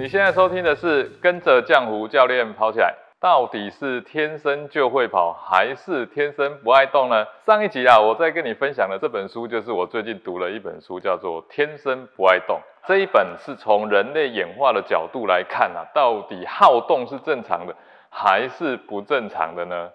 你现在收听的是跟着浆糊教练跑起来，到底是天生就会跑，还是天生不爱动呢？上一集啊，我在跟你分享的这本书，就是我最近读了一本书，叫做《天生不爱动》。这一本是从人类演化的角度来看啊，到底好动是正常的，还是不正常的呢？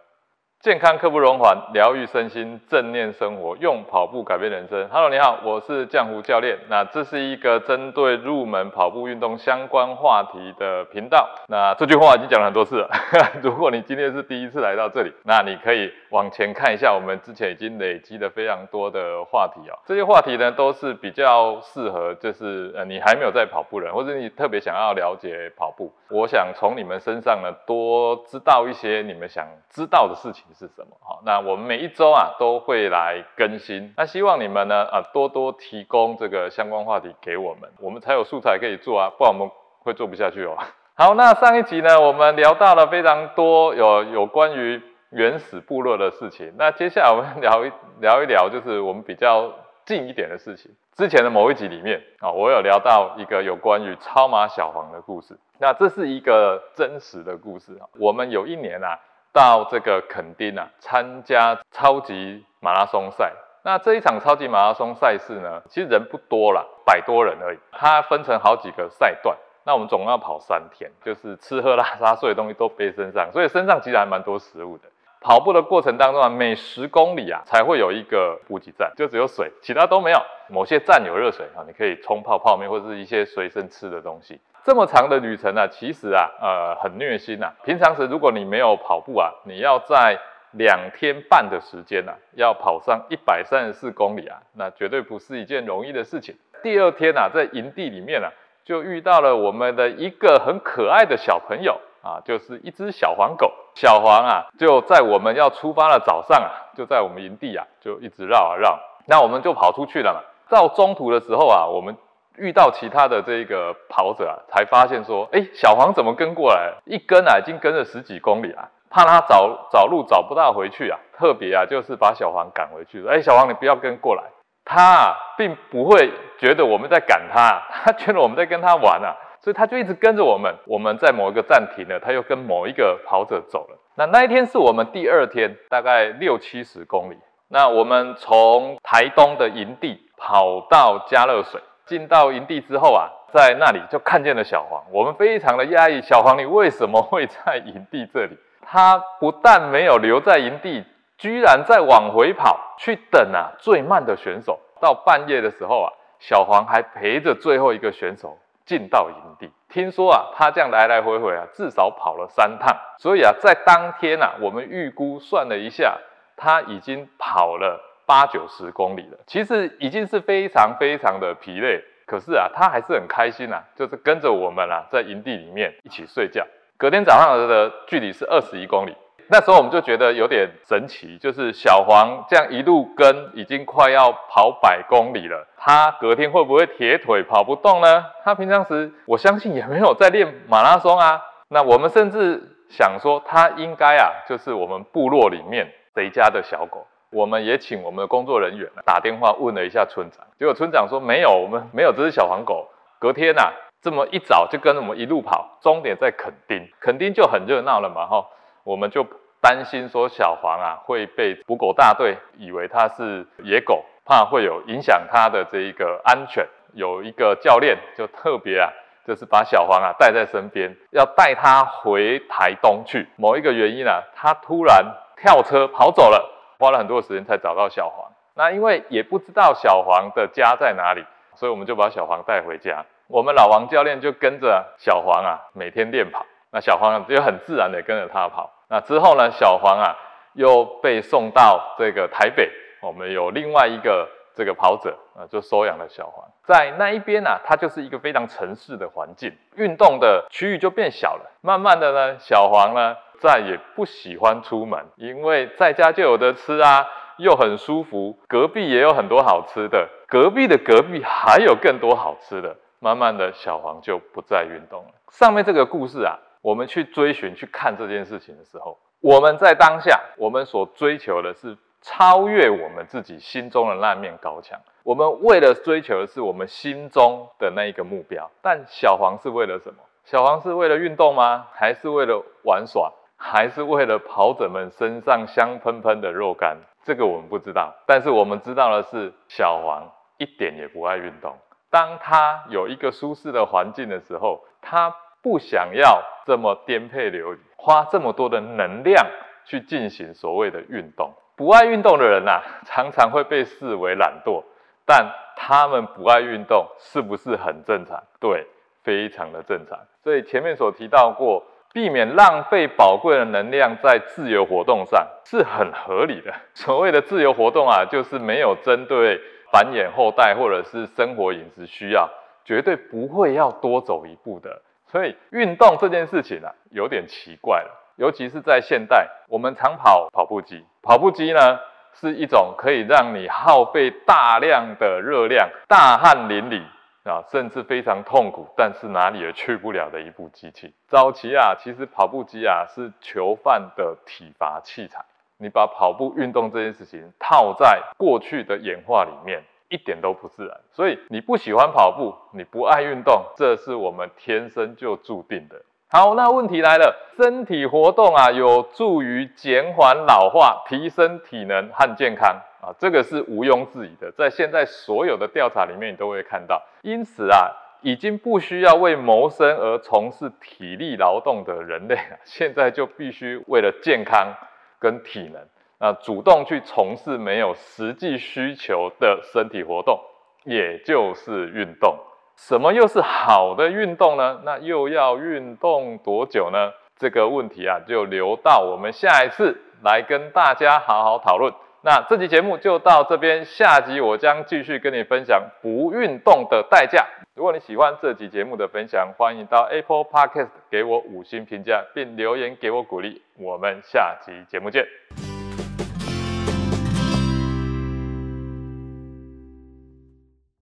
健康刻不容缓，疗愈身心，正念生活，用跑步改变人生。Hello，你好，我是江湖教练。那这是一个针对入门跑步运动相关话题的频道。那这句话已经讲了很多次了。如果你今天是第一次来到这里，那你可以往前看一下，我们之前已经累积了非常多的话题哦。这些话题呢，都是比较适合，就是呃，你还没有在跑步人，或者你特别想要了解跑步。我想从你们身上呢，多知道一些你们想知道的事情。是什么？好，那我们每一周啊都会来更新，那希望你们呢啊多多提供这个相关话题给我们，我们才有素材可以做啊，不然我们会做不下去哦。好，那上一集呢，我们聊到了非常多有有关于原始部落的事情，那接下来我们聊一 聊一聊，就是我们比较近一点的事情。之前的某一集里面啊，我有聊到一个有关于超马小黄的故事，那这是一个真实的故事啊。我们有一年啊。到这个垦丁啊，参加超级马拉松赛。那这一场超级马拉松赛事呢，其实人不多啦，百多人而已。它分成好几个赛段，那我们总共要跑三天，就是吃喝拉撒所有东西都背身上，所以身上其实还蛮多食物的。跑步的过程当中啊，每十公里啊才会有一个补给站，就只有水，其他都没有。某些站有热水啊，你可以冲泡泡面或者是一些随身吃的东西。这么长的旅程呢，其实啊，呃，很虐心呐。平常时如果你没有跑步啊，你要在两天半的时间呢，要跑上一百三十四公里啊，那绝对不是一件容易的事情。第二天啊，在营地里面啊，就遇到了我们的一个很可爱的小朋友啊，就是一只小黄狗。小黄啊，就在我们要出发的早上啊，就在我们营地啊，就一直绕啊绕。那我们就跑出去了嘛。到中途的时候啊，我们。遇到其他的这个跑者啊，才发现说，哎，小黄怎么跟过来？一跟啊，已经跟了十几公里啊，怕他找找路找不到回去啊，特别啊，就是把小黄赶回去说，哎，小黄你不要跟过来。他啊，并不会觉得我们在赶他，他觉得我们在跟他玩啊，所以他就一直跟着我们。我们在某一个站停了，他又跟某一个跑者走了。那那一天是我们第二天，大概六七十公里。那我们从台东的营地跑到嘉乐水。进到营地之后啊，在那里就看见了小黄，我们非常的压抑。小黄，你为什么会在营地这里？他不但没有留在营地，居然在往回跑去等啊最慢的选手。到半夜的时候啊，小黄还陪着最后一个选手进到营地。听说啊，他这样来来回回啊，至少跑了三趟。所以啊，在当天啊，我们预估算了一下，他已经跑了。八九十公里了，其实已经是非常非常的疲累，可是啊，他还是很开心呐，就是跟着我们啊，在营地里面一起睡觉。隔天早上的距离是二十一公里，那时候我们就觉得有点神奇，就是小黄这样一路跟，已经快要跑百公里了，他隔天会不会铁腿跑不动呢？他平常时我相信也没有在练马拉松啊。那我们甚至想说，他应该啊，就是我们部落里面谁家的小狗。我们也请我们的工作人员打电话问了一下村长，结果村长说没有，我们没有这只小黄狗。隔天呐，这么一早就跟着我们一路跑，终点在垦丁，垦丁就很热闹了嘛，哈，我们就担心说小黄啊会被捕狗大队以为它是野狗，怕会有影响它的这一个安全。有一个教练就特别啊，就是把小黄啊带在身边，要带它回台东去。某一个原因啊，它突然跳车跑走了。花了很多时间才找到小黄，那因为也不知道小黄的家在哪里，所以我们就把小黄带回家。我们老王教练就跟着小黄啊，每天练跑。那小黄就很自然的跟着他跑。那之后呢，小黄啊又被送到这个台北，我们有另外一个这个跑者啊，就收养了小黄。在那一边呢，它就是一个非常城市的环境，运动的区域就变小了。慢慢的呢，小黄呢。再也不喜欢出门，因为在家就有的吃啊，又很舒服。隔壁也有很多好吃的，隔壁的隔壁还有更多好吃的。慢慢的小黄就不再运动了。上面这个故事啊，我们去追寻去看这件事情的时候，我们在当下，我们所追求的是超越我们自己心中的那面高墙。我们为了追求的是我们心中的那一个目标，但小黄是为了什么？小黄是为了运动吗？还是为了玩耍？还是为了跑者们身上香喷喷的肉干？这个我们不知道。但是我们知道的是，小黄一点也不爱运动。当他有一个舒适的环境的时候，他不想要这么颠沛流离，花这么多的能量去进行所谓的运动。不爱运动的人呐，常常会被视为懒惰。但他们不爱运动，是不是很正常？对。非常的正常，所以前面所提到过，避免浪费宝贵的能量在自由活动上是很合理的。所谓的自由活动啊，就是没有针对繁衍后代或者是生活饮食需要，绝对不会要多走一步的。所以运动这件事情啊，有点奇怪了，尤其是在现代，我们常跑跑步机，跑步机呢是一种可以让你耗费大量的热量、大汗淋漓。啊，甚至非常痛苦，但是哪里也去不了的一部机器。早期啊，其实跑步机啊是囚犯的体罚器材。你把跑步运动这件事情套在过去的演化里面，一点都不自然。所以你不喜欢跑步，你不爱运动，这是我们天生就注定的。好，那问题来了，身体活动啊，有助于减缓老化，提升体能和健康。啊，这个是毋庸置疑的，在现在所有的调查里面，你都会看到。因此啊，已经不需要为谋生而从事体力劳动的人类，现在就必须为了健康跟体能，那，主动去从事没有实际需求的身体活动，也就是运动。什么又是好的运动呢？那又要运动多久呢？这个问题啊，就留到我们下一次来跟大家好好讨论。那这期节目就到这边，下集我将继续跟你分享不运动的代价。如果你喜欢这集节目的分享，欢迎到 Apple Podcast 给我五星评价，并留言给我鼓励。我们下集节目见。